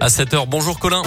à 7h. Bonjour Colin.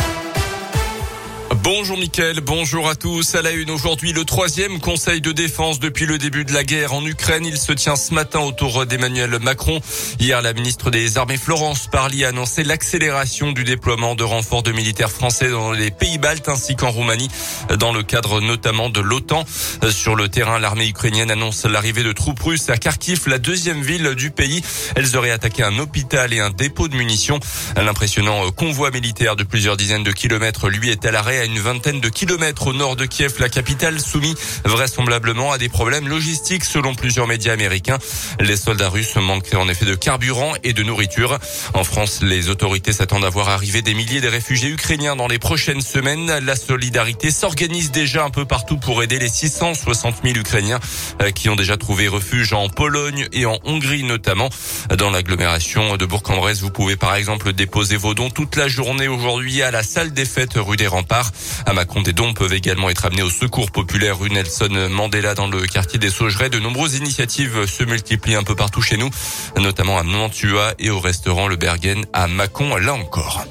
Bonjour Mickaël, bonjour à tous. À la une aujourd'hui, le troisième conseil de défense depuis le début de la guerre en Ukraine. Il se tient ce matin autour d'Emmanuel Macron. Hier, la ministre des Armées Florence Parly a annoncé l'accélération du déploiement de renforts de militaires français dans les pays baltes ainsi qu'en Roumanie, dans le cadre notamment de l'OTAN. Sur le terrain, l'armée ukrainienne annonce l'arrivée de troupes russes à Kharkiv, la deuxième ville du pays. Elles auraient attaqué un hôpital et un dépôt de munitions. L'impressionnant convoi militaire de plusieurs dizaines de kilomètres, lui, est à l'arrêt une vingtaine de kilomètres au nord de Kiev, la capitale, soumis vraisemblablement à des problèmes logistiques selon plusieurs médias américains. Les soldats russes manqueraient en effet de carburant et de nourriture. En France, les autorités s'attendent à voir arriver des milliers de réfugiés ukrainiens dans les prochaines semaines. La solidarité s'organise déjà un peu partout pour aider les 660 000 Ukrainiens euh, qui ont déjà trouvé refuge en Pologne et en Hongrie notamment. Dans l'agglomération de Bourg-en-Bresse, vous pouvez par exemple déposer vos dons toute la journée aujourd'hui à la salle des fêtes rue des Remparts. À Macron, des dons peuvent également être amenés au secours populaire rue Nelson Mandela dans le quartier des Saugerets. De nombreuses initiatives se multiplient un peu partout chez nous, notamment à Mantua et au restaurant Le Bergen à Mâcon, là encore.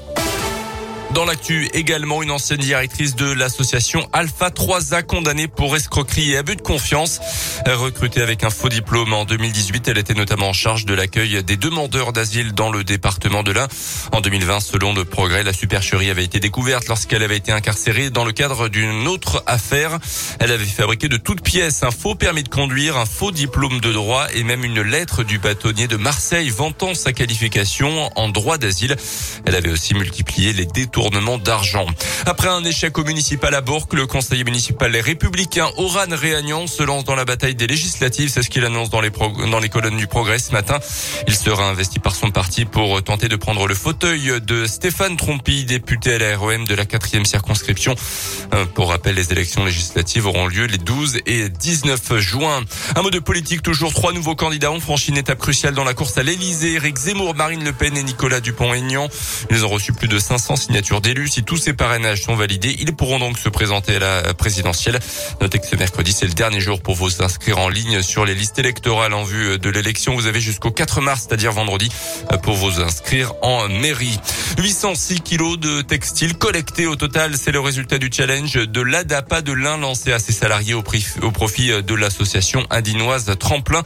Dans l'actu, également une ancienne directrice de l'association Alpha 3A condamnée pour escroquerie et abus de confiance. Recrutée avec un faux diplôme en 2018, elle était notamment en charge de l'accueil des demandeurs d'asile dans le département de l'Ain. En 2020, selon le progrès, la supercherie avait été découverte lorsqu'elle avait été incarcérée dans le cadre d'une autre affaire. Elle avait fabriqué de toutes pièces un faux permis de conduire, un faux diplôme de droit et même une lettre du bâtonnier de Marseille vantant sa qualification en droit d'asile. Elle avait aussi multiplié les détours d'argent. Après un échec au municipal à Bourg, le conseiller municipal Les Républicains Oran Réagnan se lance dans la bataille des législatives. C'est ce qu'il annonce dans les, dans colonnes du Progrès ce matin. Il sera investi par son parti pour tenter de prendre le fauteuil de Stéphane Trompi, député à la ROM de la quatrième circonscription. Euh, pour rappel, les élections législatives auront lieu les 12 et 19 juin. Un mot de politique, toujours trois nouveaux candidats ont franchi une étape cruciale dans la course à l'Elysée. Eric Zemmour, Marine Le Pen et Nicolas Dupont-Aignan. Ils ont reçu plus de 500 signatures d'élus. Si tous ces parrainages sont validés, ils pourront donc se présenter à la présidentielle. Notez que ce mercredi, c'est le dernier jour pour vous inscrire en ligne sur les listes électorales en vue de l'élection. Vous avez jusqu'au 4 mars, c'est-à-dire vendredi, pour vous inscrire en mairie. 806 kilos de textiles collectés au total. C'est le résultat du challenge de l'ADAPA de l'Ain lancé à ses salariés au, profit de l'association indinoise Tremplin.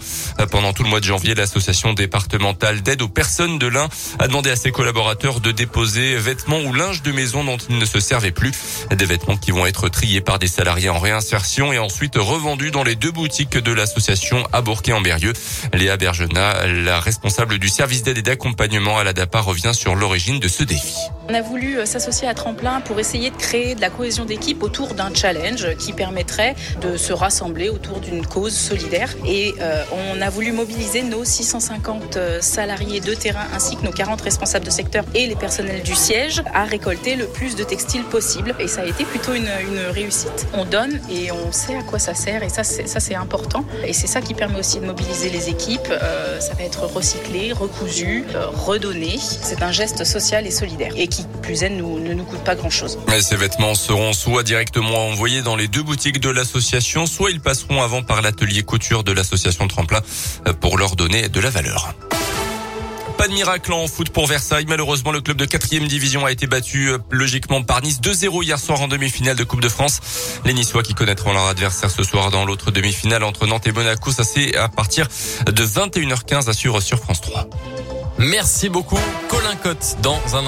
Pendant tout le mois de janvier, l'association départementale d'aide aux personnes de l'Ain a demandé à ses collaborateurs de déposer vêtements ou linge de maison dont ils ne se servaient plus. Des vêtements qui vont être triés par des salariés en réinsertion et ensuite revendus dans les deux boutiques de l'association à Bourquet-en-Berrieux. Léa Bergena, la responsable du service d'aide et d'accompagnement à la DAPA, revient sur l'origine de ce défi. On a voulu euh, s'associer à Tremplin pour essayer de créer de la cohésion d'équipe autour d'un challenge qui permettrait de se rassembler autour d'une cause solidaire. Et euh, on a voulu mobiliser nos 650 euh, salariés de terrain ainsi que nos 40 responsables de secteur et les personnels du siège à récolter le plus de textiles possible. Et ça a été plutôt une, réussite. On donne et on sait à quoi ça sert et ça c'est important. Et c'est ça qui permet aussi de mobiliser les équipes. Ça va être recyclé, recousu, redonné. C'est un geste social et solidaire. Qui, plus est, nous, ne nous coûte pas grand-chose. Ces vêtements seront soit directement envoyés dans les deux boutiques de l'association, soit ils passeront avant par l'atelier couture de l'association Tremplin euh, pour leur donner de la valeur. Pas de miracle en foot pour Versailles. Malheureusement, le club de quatrième division a été battu euh, logiquement par Nice 2-0 hier soir en demi-finale de Coupe de France. Les Niçois qui connaîtront leur adversaire ce soir dans l'autre demi-finale entre Nantes et Monaco. Ça c'est à partir de 21h15 à suivre sur France 3. Merci beaucoup, Colin Cotte, dans un